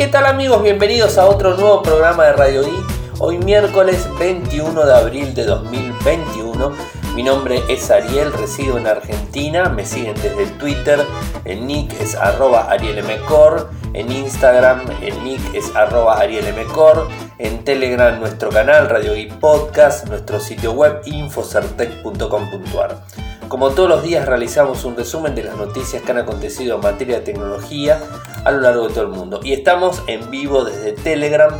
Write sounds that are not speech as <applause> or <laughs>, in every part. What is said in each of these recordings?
¿Qué tal amigos? Bienvenidos a otro nuevo programa de Radio I. Hoy miércoles 21 de abril de 2021. Mi nombre es Ariel, resido en Argentina. Me siguen desde el Twitter. El nick es arroba arielmcor. En Instagram el nick es arroba arielmcor. En Telegram nuestro canal Radio I Podcast. Nuestro sitio web infocertec.com.ar. Como todos los días realizamos un resumen de las noticias que han acontecido en materia de tecnología a lo largo de todo el mundo. Y estamos en vivo desde Telegram,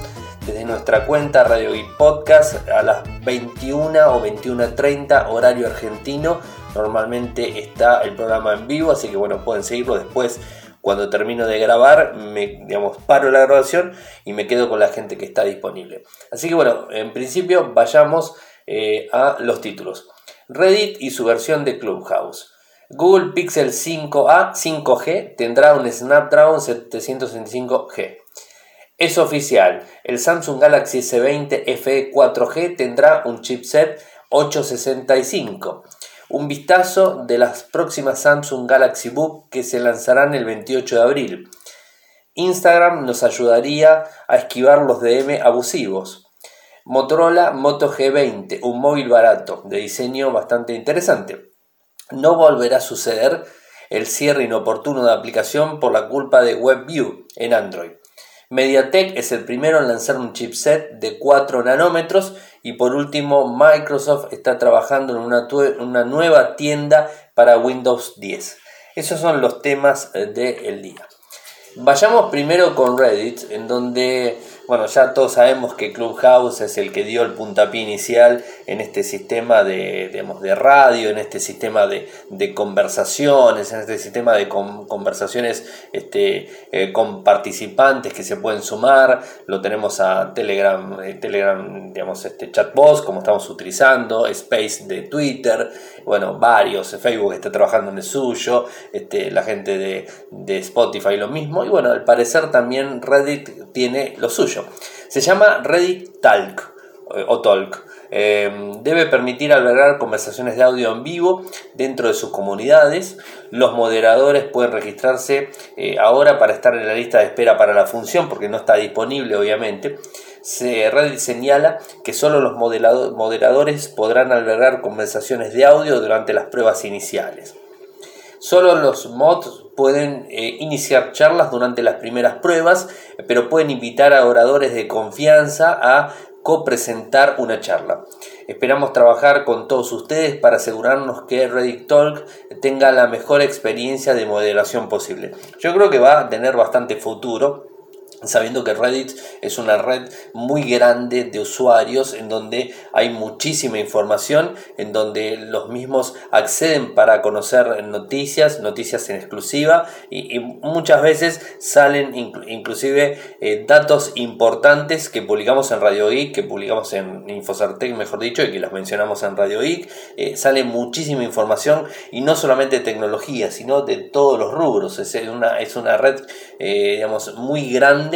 desde nuestra cuenta Radio y Podcast a las 21 o 21.30 horario argentino. Normalmente está el programa en vivo, así que bueno, pueden seguirlo después. Cuando termino de grabar, me digamos, paro la grabación y me quedo con la gente que está disponible. Así que bueno, en principio vayamos eh, a los títulos. Reddit y su versión de Clubhouse. Google Pixel 5a 5G tendrá un Snapdragon 765G. Es oficial, el Samsung Galaxy S20 FE 4G tendrá un chipset 865. Un vistazo de las próximas Samsung Galaxy Book que se lanzarán el 28 de abril. Instagram nos ayudaría a esquivar los DM abusivos. Motorola Moto G20, un móvil barato, de diseño bastante interesante. No volverá a suceder el cierre inoportuno de aplicación por la culpa de WebView en Android. MediaTek es el primero en lanzar un chipset de 4 nanómetros y por último Microsoft está trabajando en una, una nueva tienda para Windows 10. Esos son los temas eh, del día. Vayamos primero con Reddit, en donde bueno, ya todos sabemos que Clubhouse es el que dio el puntapié inicial en este sistema de, de radio, en este sistema de, conversaciones, en este sistema de conversaciones este, eh, con participantes que se pueden sumar. Lo tenemos a Telegram, eh, Telegram digamos, este chatbot, como estamos utilizando, Space de Twitter, bueno, varios, Facebook está trabajando en el suyo, este, la gente de Spotify lo mismo, y bueno, al parecer también Reddit tiene lo suyo. Se llama Reddit Talk eh, o Talk. Em, debe permitir albergar conversaciones de audio en vivo dentro de sus comunidades. Los moderadores pueden registrarse eh, ahora para estar en la lista de espera para la función, porque no está disponible obviamente. Se Reddit señala que solo los moderadores podrán albergar conversaciones de audio durante las pruebas iniciales. Solo los mods pueden eh, iniciar charlas durante las primeras pruebas, pero pueden invitar a oradores de confianza a copresentar una charla. Esperamos trabajar con todos ustedes para asegurarnos que Reddit Talk tenga la mejor experiencia de moderación posible. Yo creo que va a tener bastante futuro sabiendo que Reddit es una red muy grande de usuarios en donde hay muchísima información, en donde los mismos acceden para conocer noticias, noticias en exclusiva y, muchas veces salen inclusive eh, datos importantes que publicamos en Radio Geek, que publicamos en Infocertec, mejor dicho, y que las mencionamos en Radio Geek. Eh, sale muchísima información y no solamente de tecnología, sino de todos los rubros. Es una, es una red, eh, digamos, muy grande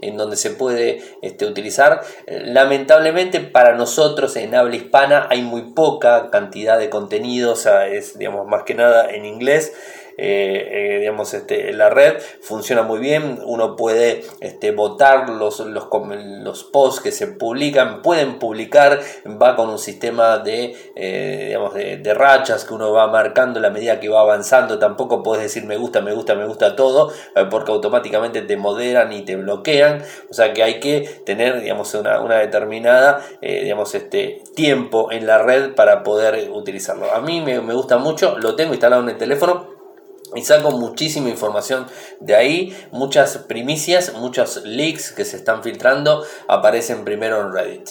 en donde se puede este, utilizar. Lamentablemente para nosotros en habla hispana hay muy poca cantidad de contenidos, es digamos más que nada en inglés. Eh, eh, digamos, este, la red funciona muy bien, uno puede este, votar los, los, los, posts que se publican, pueden publicar, va con un sistema de, eh, digamos, de, rachas que uno va marcando la medida que va avanzando, tampoco puedes decir me gusta, me gusta, me gusta todo, porque automáticamente te moderan y te bloquean, o sea que hay que tener, digamos, una, una determinada, digamos, este, tiempo en la red para poder utilizarlo. A mí me, me gusta mucho, lo tengo instalado en el teléfono, y saco muchísima información de ahí, muchas primicias, muchos leaks que se están filtrando aparecen primero en Reddit.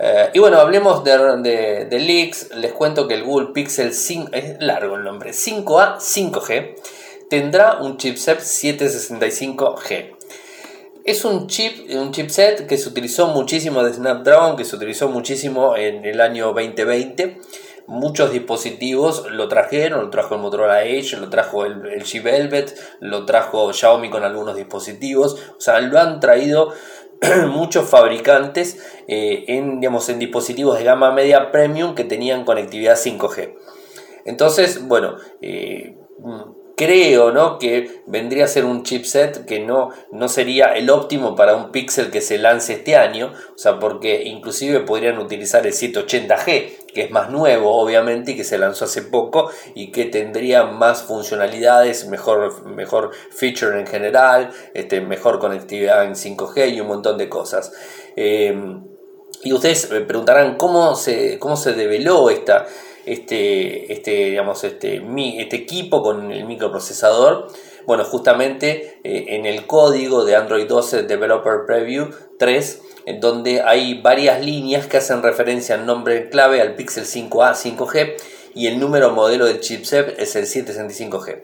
Eh, y bueno, hablemos de, de, leaks. Les cuento que el Google Pixel 5, es largo el nombre, 5A 5G, tendrá un chipset 765G. Es un chip, un chipset que se utilizó muchísimo de Snapdragon, que se utilizó muchísimo en el año 2020 muchos dispositivos lo trajeron, lo trajo el Motorola Edge, lo trajo el, el G Velvet, lo trajo Xiaomi con algunos dispositivos, o sea, lo han traído <clears throat> muchos fabricantes eh, en, digamos, en dispositivos de gama media premium que tenían conectividad 5G. Entonces, bueno, eh, creo ¿no? que vendría a ser un chipset que no, no sería el óptimo para un Pixel que se lance este año, o sea, porque inclusive podrían utilizar el 780G, que es más nuevo obviamente y que se lanzó hace poco y que tendría más funcionalidades, mejor, mejor feature en general, este, mejor conectividad en 5G y un montón de cosas. Eh, y ustedes me preguntarán cómo se, cómo se develó esta, este, este, digamos, este, este equipo con el microprocesador. Bueno, justamente eh, en el código de Android 12 Developer Preview 3, donde hay varias líneas que hacen referencia al nombre clave al Pixel 5A 5G y el número modelo del chipset es el 765G.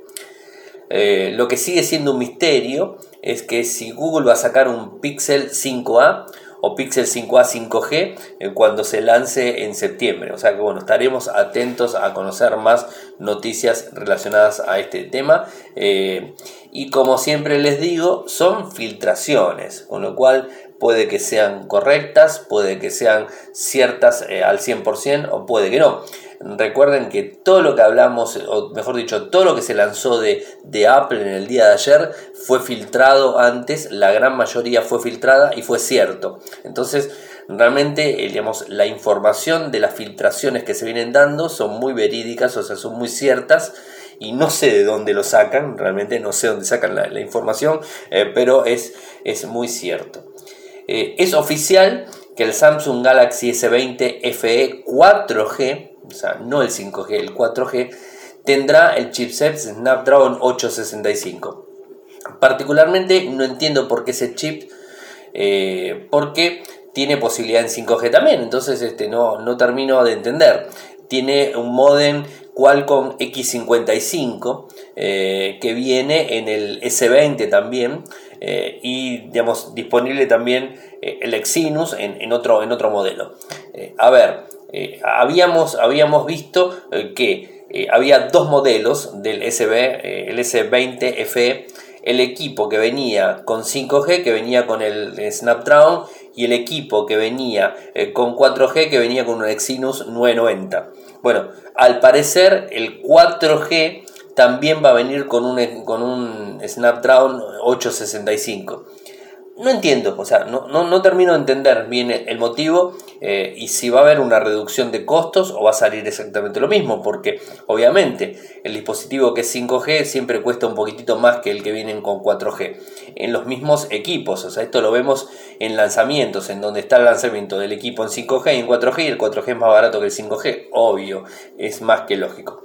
Eh, lo que sigue siendo un misterio es que si Google va a sacar un Pixel 5A o Pixel 5A 5G eh, cuando se lance en septiembre. O sea que bueno, estaremos atentos a conocer más noticias relacionadas a este tema. Eh, y como siempre les digo, son filtraciones, con lo cual puede que sean correctas, puede que sean ciertas eh, al 100% o puede que no. Recuerden que todo lo que hablamos, o mejor dicho, todo lo que se lanzó de, Apple en el día de ayer fue filtrado antes, la gran mayoría fue filtrada y fue cierto. Entonces, realmente, eh, digamos, la información de las filtraciones que se vienen dando son muy verídicas, o sea, son muy ciertas y no sé de dónde lo sacan, realmente no sé dónde sacan la, información, eh, pero es, es muy cierto. Eh, es oficial que el Samsung Galaxy S20 FE 4G o sea, no el 5G, el 4G, tendrá el chipset Snapdragon 865. Particularmente no entiendo por qué ese chip, eh, porque tiene posibilidad en 5G también, entonces este, no, no termino de entender. Tiene un modem Qualcomm X55 eh, que viene en el S20 también eh, y digamos disponible también el Exynos en, en, otro, en otro modelo. a ver, eh, habíamos, habíamos visto eh, que eh, había dos modelos del SB, el S20 FE, el equipo que venía con 5G, que venía con el Snapdragon, y el equipo que venía con 4G, que venía con un Exynos 990. Bueno, al parecer el 4G también va a venir con un, con un Snapdragon 865 no entiendo, o sea, no, no, termino de entender bien el motivo eh, y si va a haber una reducción de costos o va a salir exactamente lo mismo, porque obviamente el dispositivo que es 5G siempre cuesta un poquitito más que el que vienen con 4G en los mismos equipos, o sea, esto lo vemos en lanzamientos, en donde está el lanzamiento del equipo en 5G y en 4G y el 4G es más barato que el 5G, obvio, es más que lógico.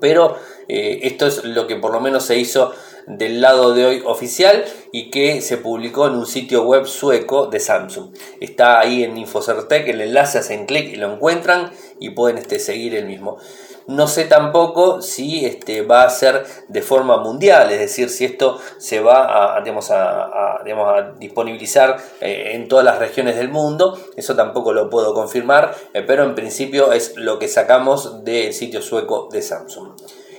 Pero eh, esto es lo que por lo menos se hizo del lado de hoy oficial y que se publicó en un sitio web sueco de Samsung. Está ahí en Infocertec, el enlace hacen clic y lo encuentran y pueden este, seguir el mismo. No sé tampoco si este, va a ser de forma mundial, es decir, si esto se va a, digamos, a, disponibilizar eh, en todas las regiones del mundo, eso tampoco lo puedo confirmar, eh, pero en principio es lo que sacamos del sitio sueco de Samsung.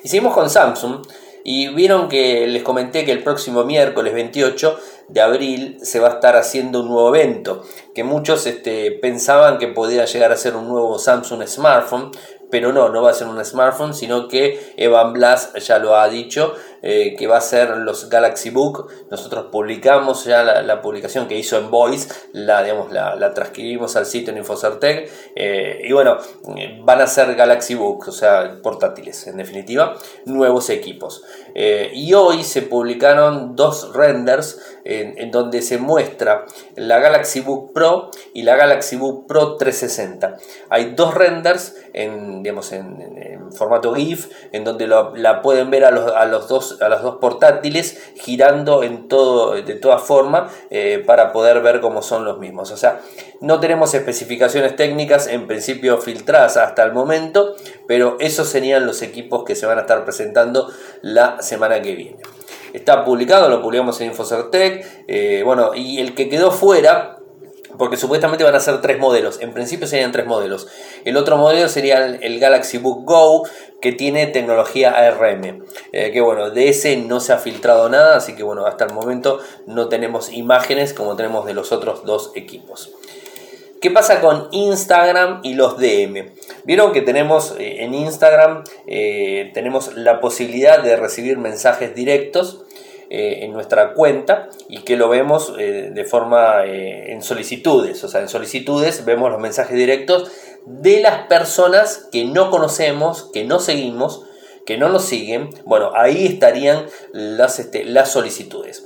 Y seguimos con Samsung, y vieron que les comenté que el próximo miércoles 28 de abril se va a estar haciendo un nuevo evento, que muchos este, pensaban que podía llegar a ser un nuevo Samsung smartphone, pero no, no va a ser un smartphone, sino que Evan Blass ya lo ha dicho, eh, que va a ser los Galaxy Book. Nosotros publicamos ya la, publicación que hizo en Voice, la, digamos, la, transcribimos al sitio en Infocertec, eh, y bueno, van a ser Galaxy Book, o sea, portátiles, en definitiva, nuevos equipos. Eh, y hoy se publicaron dos renders en, donde se muestra la Galaxy Book Pro y la Galaxy Book Pro 360. Hay dos renders en, digamos, en, formato GIF, en donde la pueden ver a los, a los dos a las dos portátiles girando en todo, de todas formas eh, para poder ver cómo son los mismos. O sea, no tenemos especificaciones técnicas en principio filtradas hasta el momento, pero esos serían los equipos que se van a estar presentando la semana que viene. Está publicado, lo publicamos en Infocertec. Eh, bueno, y el que quedó fuera porque supuestamente van a ser tres modelos. En principio serían tres modelos. El otro modelo sería el, Galaxy Book Go, que tiene tecnología ARM. Eh, que bueno, de ese no se ha filtrado nada, así que bueno, hasta el momento no tenemos imágenes como tenemos de los otros dos equipos. ¿Qué pasa con Instagram y los DM? Vieron que tenemos eh, en Instagram eh, tenemos la posibilidad de recibir mensajes directos en nuestra cuenta y que lo vemos de forma en solicitudes. O sea, en solicitudes vemos los mensajes directos de las personas que no conocemos, que no seguimos, que no nos siguen. Bueno, ahí estarían las, este, las solicitudes.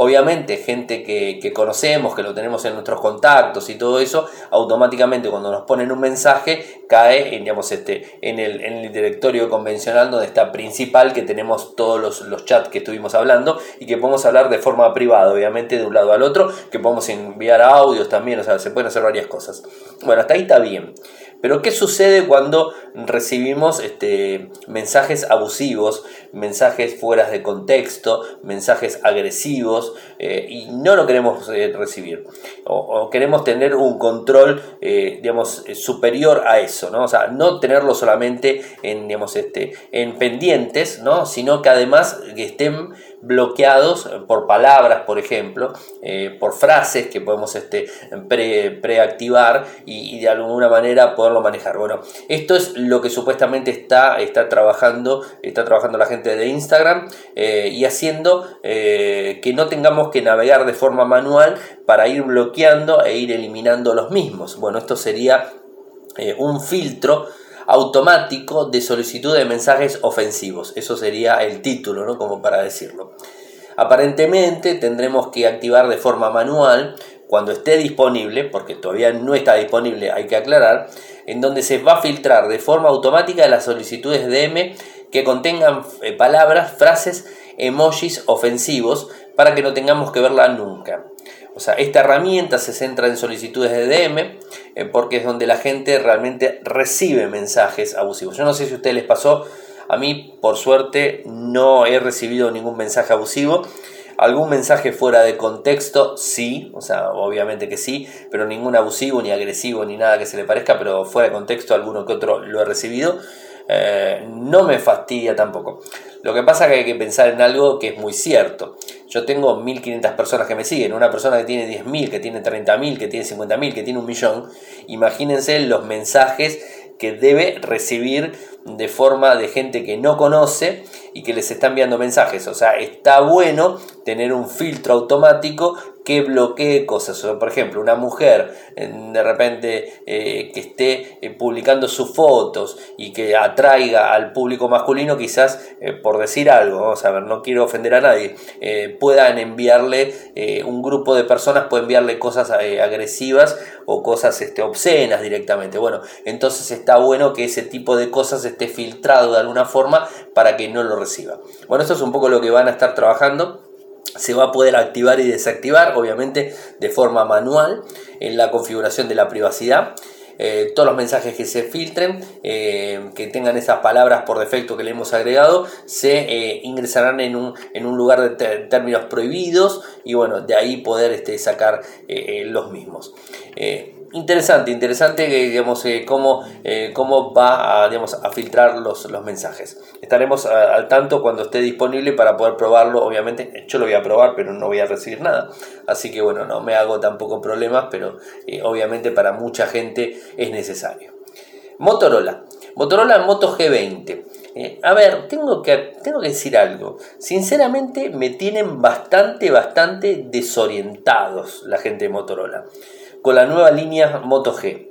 Obviamente, gente que, conocemos, que lo tenemos en nuestros contactos y todo eso, automáticamente cuando nos ponen un mensaje cae en, digamos, este, en, el, directorio convencional donde está principal, que tenemos todos los, los chats que estuvimos hablando y que podemos hablar de forma privada, obviamente, de un lado al otro, que podemos enviar audios también, o sea, se pueden hacer varias cosas. Bueno, hasta ahí está bien. Pero ¿qué sucede cuando recibimos este, mensajes abusivos, mensajes fuera de contexto, mensajes agresivos eh, y no lo queremos eh, recibir? O, queremos tener un control, eh, digamos, superior a eso, ¿no? O sea, no tenerlo solamente en, digamos, este, en pendientes, ¿no? Sino que además estén bloqueados por palabras, por ejemplo, eh, por frases que podemos este, preactivar y, de alguna manera poderlo manejar. Bueno, esto es lo que supuestamente está, está, trabajando, está trabajando la gente de Instagram eh, y haciendo eh, que no tengamos que navegar de forma manual para ir bloqueando e ir eliminando los mismos. Bueno, esto sería un filtro automático de solicitud de mensajes ofensivos. Eso sería el título, ¿no? Como para decirlo. Aparentemente tendremos que activar de forma manual cuando esté disponible, porque todavía no está disponible, hay que aclarar, en donde se va a filtrar de forma automática las solicitudes DM que contengan eh, palabras, frases, emojis ofensivos para que no tengamos que verla nunca. O sea, esta herramienta se centra en solicitudes de DM eh, porque es donde la gente realmente recibe mensajes abusivos. Yo no sé si a ustedes les pasó, a mí por suerte no he recibido ningún mensaje abusivo. Algún mensaje fuera de contexto, sí, o sea, obviamente que sí, pero ningún abusivo, ni agresivo, ni nada que se le parezca, pero fuera de contexto alguno que otro lo he recibido. Eh, no me fastidia tampoco. Lo que pasa es que hay que pensar en algo que es muy cierto. Yo tengo 1.500 personas que me siguen, una persona que tiene 10.000, que tiene 30.000, que tiene 50.000, que tiene un millón. Imagínense los mensajes que debe recibir de forma de gente que no conoce y que les está enviando mensajes. O sea, está bueno tener un filtro automático que bloquee cosas. por ejemplo, una mujer de repente eh, que esté eh, publicando sus fotos y que atraiga al público masculino, quizás eh, por decir algo, vamos a ver, no quiero ofender a nadie, puedan enviarle, un grupo de personas puede enviarle cosas agresivas o cosas este, obscenas directamente. Bueno, entonces está bueno que ese tipo de cosas esté filtrado de alguna forma para que no lo reciba. Bueno, esto es un poco lo que van a estar trabajando se va a poder activar y desactivar, obviamente de forma manual, en la configuración de la privacidad. Eh, todos los mensajes que se filtren, eh, que tengan esas palabras por defecto que le hemos agregado, se eh, ingresarán en un, en un, lugar de términos prohibidos y bueno, de ahí poder este, sacar los mismos interesante, interesante digamos, eh, cómo, eh, cómo va a, digamos, a filtrar los, los mensajes. Estaremos al tanto cuando esté disponible para poder probarlo. Obviamente, yo lo voy a probar, pero no voy a recibir nada. Así que bueno, no me hago tampoco problemas, pero eh, obviamente para mucha gente es necesario. Motorola. Motorola Moto G20. a ver, tengo que, tengo que decir algo. Sinceramente me tienen bastante, bastante desorientados la gente de Motorola con la nueva línea Moto G.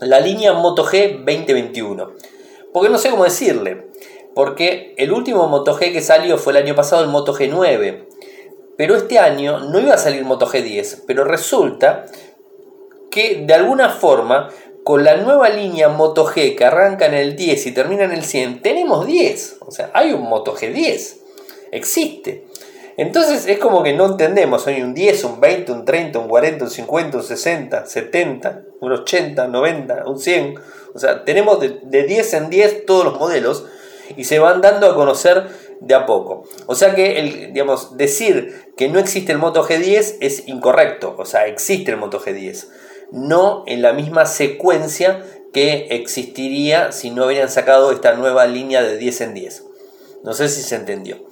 La línea Moto G 2021. Porque no sé cómo decirle. Porque el último Moto G que salió fue el año pasado el Moto G9. Pero este año no iba a salir Moto G10. Pero resulta que de alguna forma con la nueva línea Moto G que arranca en el 10 y termina en el 100, tenemos 10. O sea, hay un Moto G10. Existe. Entonces es como que no entendemos, hay un 10, un 20, un 30, un 40, un 50, un 60, 70, un 80, 90, un 100. O sea, tenemos de, 10 en 10 todos los modelos y se van dando a conocer de a poco. O sea que, el, digamos, decir que no existe el Moto G10 es incorrecto. O sea, existe el Moto G10. No en la misma secuencia que existiría si no hubieran sacado esta nueva línea de 10 en 10. No sé si se entendió.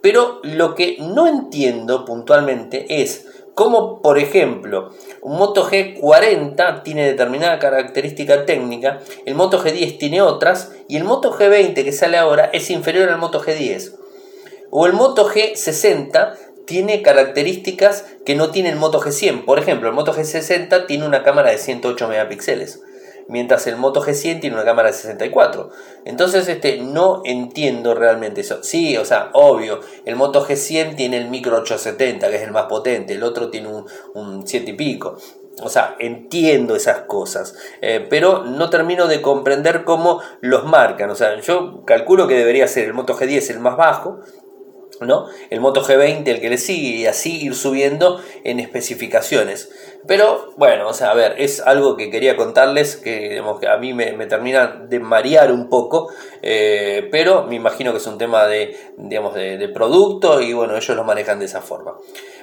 Pero lo que no entiendo puntualmente es Como por ejemplo, un Moto G40 tiene determinada característica técnica, el Moto G10 tiene otras y el Moto G20 que sale ahora es inferior al Moto G10. O el Moto G60 tiene características que no tiene el Moto G100. Por ejemplo, el Moto G60 tiene una cámara de 108 megapíxeles mientras el Moto G100 tiene una cámara de 64. Entonces, este, no entiendo realmente eso. Sí, o sea, obvio, el Moto G100 tiene el micro 870, que es el más potente, el otro tiene un, un 7 y pico. O sea, entiendo esas cosas, eh, pero no termino de comprender cómo los marcan. O sea, yo calculo que debería ser el Moto G10 el más bajo, ¿no? El Moto G20 el que le sigue y así ir subiendo en especificaciones. Pero bueno, o sea, a ver, es algo que quería contarles que, a mí me, termina de marear un poco, eh, pero me imagino que es un tema de, digamos, de, producto y bueno, ellos lo manejan de esa forma.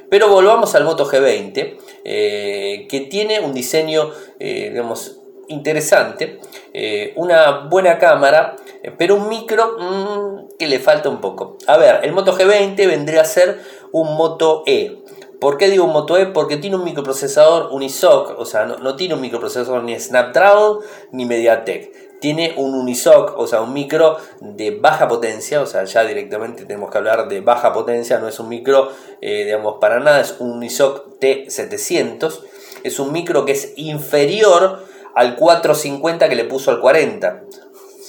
Pero volvamos al Moto G20, eh, que tiene un diseño, eh, digamos, interesante, una buena cámara, pero un micro mm, que le falta un poco. A ver, el Moto G20 vendría a ser un Moto E. ¿Por qué digo Moto E? Porque tiene un microprocesador Unisoc, o sea, no, tiene un microprocesador ni Snapdragon ni MediaTek. Tiene un Unisoc, o sea, un micro de baja potencia, o sea, ya directamente tenemos que hablar de baja potencia, no es un micro, eh, digamos, para nada, es un Unisoc T700. Es un micro que es inferior al 450 que le puso al 40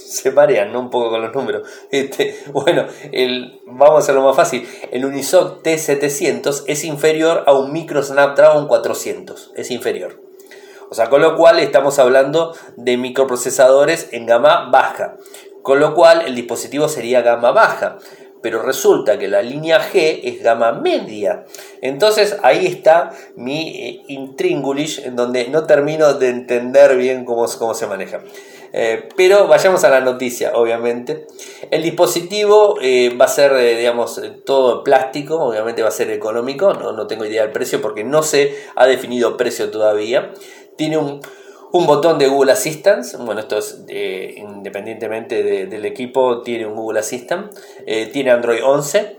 <laughs> se marean ¿no? un poco con los números. Este, bueno, el, vamos a hacerlo más fácil. El Unisoc T700 es inferior a un Micro Snapdragon 400. Es inferior. O sea, con lo cual estamos hablando de microprocesadores en gama baja. Con lo cual el dispositivo sería gama baja. Pero resulta que la línea G es gama media. Entonces ahí está mi eh, en donde no termino de entender bien cómo, cómo se maneja. Eh, pero vayamos a la noticia, obviamente. El dispositivo eh, va a ser, eh, digamos, todo plástico, obviamente va a ser económico, no, no, tengo idea del precio porque no se ha definido precio todavía. Tiene un, botón de Google Assistant, bueno, esto es independientemente del equipo, tiene un Google Assistant, tiene Android 11.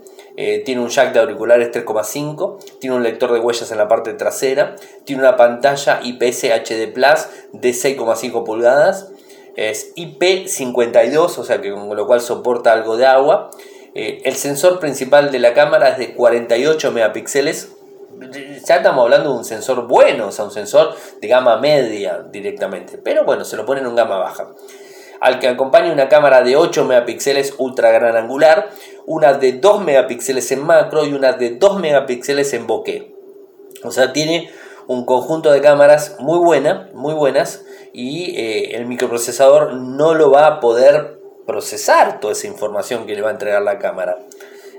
tiene un jack de auriculares 3,5, tiene un lector de huellas en la parte trasera, tiene una pantalla IPS HD Plus de 6,5 pulgadas, es IP52, o sea que con lo cual soporta algo de agua. Eh, el sensor principal de la cámara es de 48 megapíxeles. Ya estamos hablando de un sensor bueno, o sea, un sensor de gama media directamente. Pero bueno, se lo ponen en gama baja. Al que acompaña una cámara de 8 megapíxeles ultra gran angular, una de 2 megapíxeles en macro y una de 2 megapíxeles en bokeh. O sea, tiene un conjunto de cámaras muy buena, muy buenas y eh, el microprocesador no lo va a poder procesar toda esa información que le va a entregar la cámara.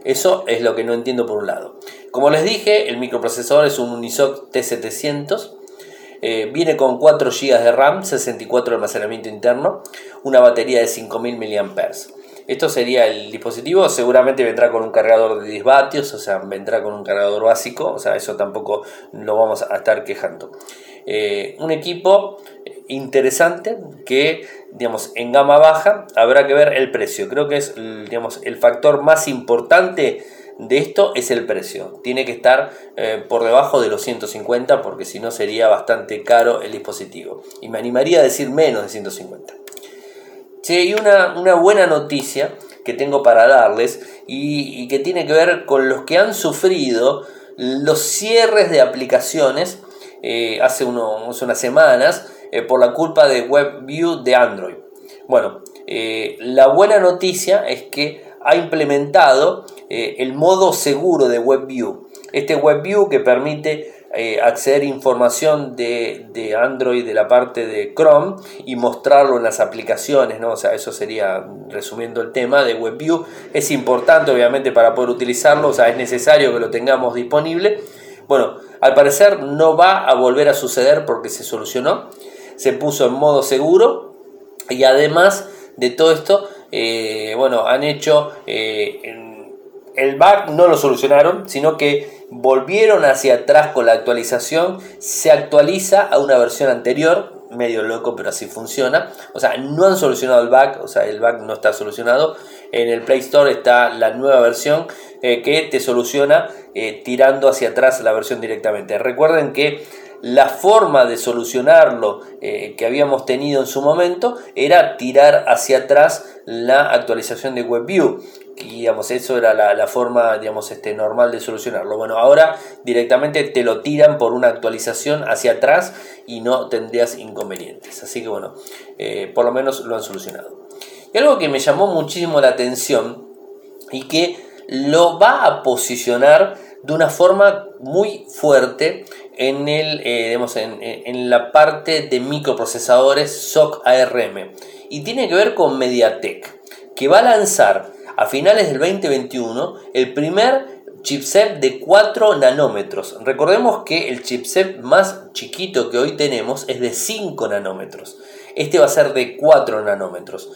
Eso es lo que no entiendo por un lado. Como les dije, el microprocesador es un Unisoc T700. Eh, viene con 4 GB de RAM, 64 de almacenamiento interno, una batería de 5000 mAh. Esto sería el dispositivo, seguramente vendrá con un cargador de 10 vatios, o sea, vendrá con un cargador básico, o sea, eso tampoco lo vamos a estar quejando. Eh, un equipo interesante que, digamos, en gama baja habrá que ver el precio. Creo que es, digamos, el factor más importante de esto es el precio. Tiene que estar eh, por debajo de los 150 porque si no sería bastante caro el dispositivo. Y me animaría a decir menos de 150. Sí, y una, buena noticia que tengo para darles y, que tiene que ver con los que han sufrido los cierres de aplicaciones eh, hace, unas semanas eh, por la culpa de WebView de Android. Bueno, eh, la buena noticia es que ha implementado el modo seguro de WebView. Este WebView que permite eh, acceder a información de, Android de la parte de Chrome y mostrarlo en las aplicaciones, ¿no? O sea, eso sería resumiendo el tema de WebView. Es importante, obviamente, para poder utilizarlo, o sea, es necesario que lo tengamos disponible. Bueno, al parecer no va a volver a suceder porque se solucionó, se puso en modo seguro y además de todo esto, eh, bueno, han hecho eh, el bug no lo solucionaron, sino que volvieron hacia atrás con la actualización, se actualiza a una versión anterior, medio loco, pero así funciona. O sea, no han solucionado el bug, o sea, el bug no está solucionado. en el Play Store está la nueva versión que te soluciona tirando hacia atrás la versión directamente. Recuerden que la forma de solucionarlo eh, que habíamos tenido en su momento era tirar hacia atrás la actualización de WebView. Y digamos, eso era la, forma digamos, este, normal de solucionarlo. Bueno, ahora directamente te lo tiran por una actualización hacia atrás y no tendrías inconvenientes. Así que bueno, eh, por lo menos lo han solucionado. Y algo que me llamó muchísimo la atención y que lo va a posicionar de una forma muy fuerte en, el, eh, en, la parte de microprocesadores SOC ARM y tiene que ver con MediaTek, que va a lanzar a finales del 2021 el primer chipset de 4 nanómetros. Recordemos que el chipset más chiquito que hoy tenemos es de 5 nanómetros. Este va a ser de 4 nanómetros.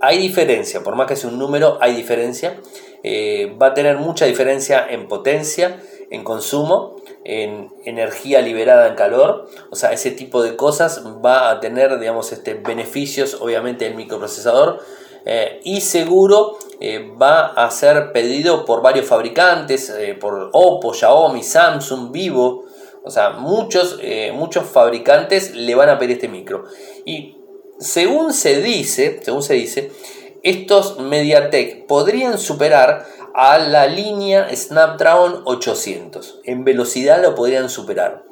Hay diferencia, por más que sea un número, hay diferencia. Eh, va a tener mucha diferencia en potencia, en consumo en energía liberada en calor, o sea, ese tipo de cosas va a tener, digamos, este, beneficios, obviamente, el microprocesador. Eh, y seguro eh, va a ser pedido por varios fabricantes, eh, por Oppo, Xiaomi, Samsung, Vivo, o sea, muchos, muchos fabricantes le van a pedir este micro. Y según se dice, según se dice, estos MediaTek podrían superar a la línea Snapdragon 800. En velocidad lo podrían superar.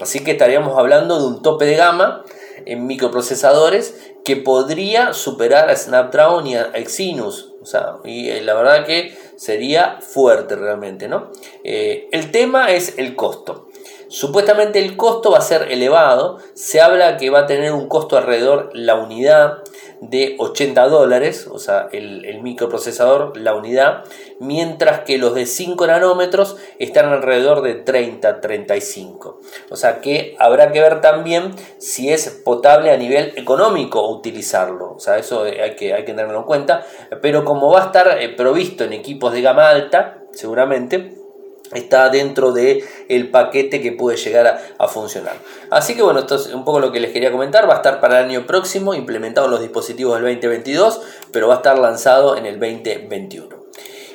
Así que estaríamos hablando de un tope de gama en microprocesadores que podría superar a Snapdragon y a Exynos. O sea, y eh, la verdad que sería fuerte realmente, ¿no? Eh, el tema es el costo. Supuestamente el costo va a ser elevado. Se habla que va a tener un costo alrededor la unidad de 80 dólares, o sea, el, microprocesador, la unidad, mientras que los de 5 nanómetros están alrededor de 30, 35. O sea que habrá que ver también si es potable a nivel económico utilizarlo, o sea, eso hay que, hay que tenerlo en cuenta, pero como va a estar eh, provisto en equipos de gama alta, seguramente, está dentro de el paquete que puede llegar a, funcionar. Así que bueno, esto es un poco lo que les quería comentar. Va a estar para el año próximo implementado en los dispositivos del 2022, pero va a estar lanzado en el 2021.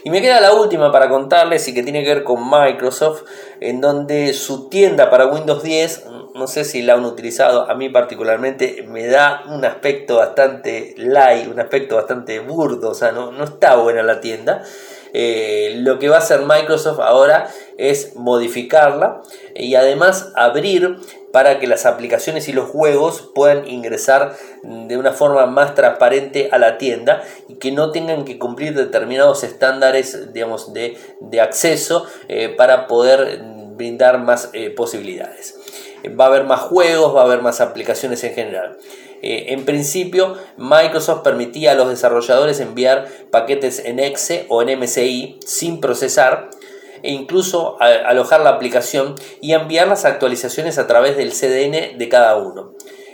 Y me queda la última para contarles y que tiene que ver con Microsoft, en donde su tienda para Windows 10, no sé si la han utilizado, a mí particularmente me da un aspecto bastante light, un aspecto bastante burdo, o sea, no, no está buena la tienda. Eh, lo que va a hacer Microsoft ahora es modificarla y además abrir para que las aplicaciones y los juegos puedan ingresar de una forma más transparente a la tienda y que no tengan que cumplir determinados estándares digamos, de, acceso eh, para poder brindar más eh, posibilidades. Va a haber más juegos, va a haber más aplicaciones en general. Eh, en principio, Microsoft permitía a los desarrolladores enviar paquetes en exe o en MSI sin procesar e incluso alojar la aplicación y enviar las actualizaciones a través del CDN de cada uno.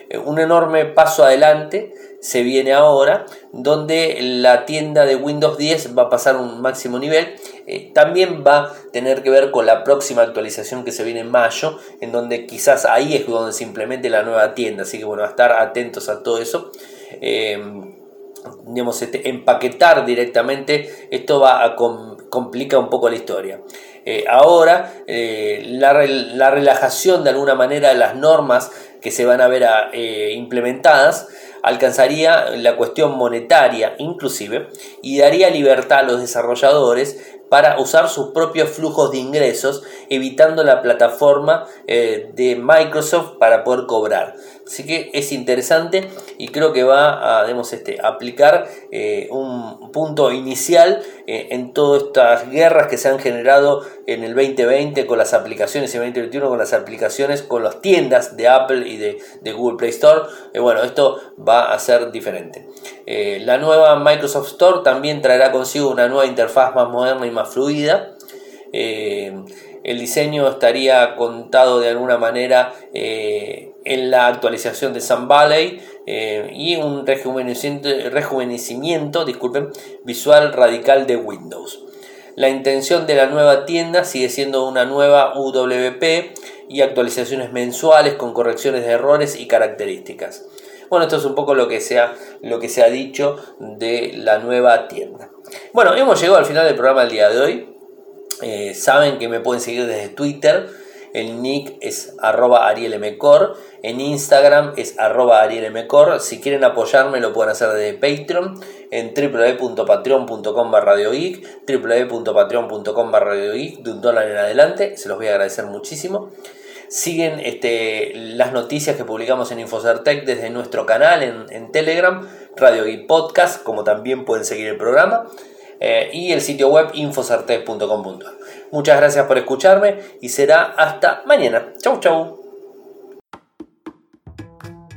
Eh, un enorme paso adelante se viene ahora, donde la tienda de Windows 10 va a pasar un máximo nivel. Eh, también va a tener que ver con la próxima actualización que se viene en mayo, en donde quizás ahí es donde se implemente la nueva tienda. Así que bueno, a estar atentos a todo eso. Eh, digamos, este, empaquetar directamente, esto va a complicar un poco la historia. Eh, ahora, la, la, relajación de alguna manera de las normas que se van a ver implementadas alcanzaría la cuestión monetaria inclusive y daría libertad a los desarrolladores para usar sus propios flujos de ingresos, evitando la plataforma eh, de Microsoft para poder cobrar. Así que es interesante y creo que va a este, aplicar eh, un punto inicial eh, en todas estas guerras que se han generado en el 2020 con las aplicaciones y el 2021 con las aplicaciones, con las tiendas de Apple y de, Google Play Store. bueno, esto va a ser diferente. la nueva Microsoft Store también traerá consigo una nueva interfaz más moderna y más fluida. Eh, el diseño estaría contado de alguna manera eh, en la actualización de Sun Valley eh, y un rejuvenecimiento, disculpen, visual radical de Windows. La intención de la nueva tienda sigue siendo una nueva UWP y actualizaciones mensuales con correcciones de errores y características. Bueno, esto es un poco lo que se ha lo que se ha dicho de la nueva tienda. Bueno, hemos llegado al final del programa el día de hoy. Eh, saben que me pueden seguir desde Twitter. El nick es arroba arielmcor. En Instagram es arroba arielmcor. Si quieren apoyarme lo pueden hacer desde Patreon en www.patreon.com barra www.patreon.com barra de un dólar en adelante. Se los voy a agradecer muchísimo. Siguen este, las noticias que publicamos en Infocertec desde nuestro canal en, Telegram, Radio Geek Podcast, como también pueden seguir el programa, eh, y el sitio web infocertec.com.ar. Muchas gracias por escucharme y será hasta mañana. Chau, chau.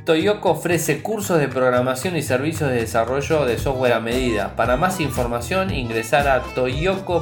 Toyoko ofrece cursos de programación y servicios de desarrollo de software a medida. Para más información ingresar a toyoko.io.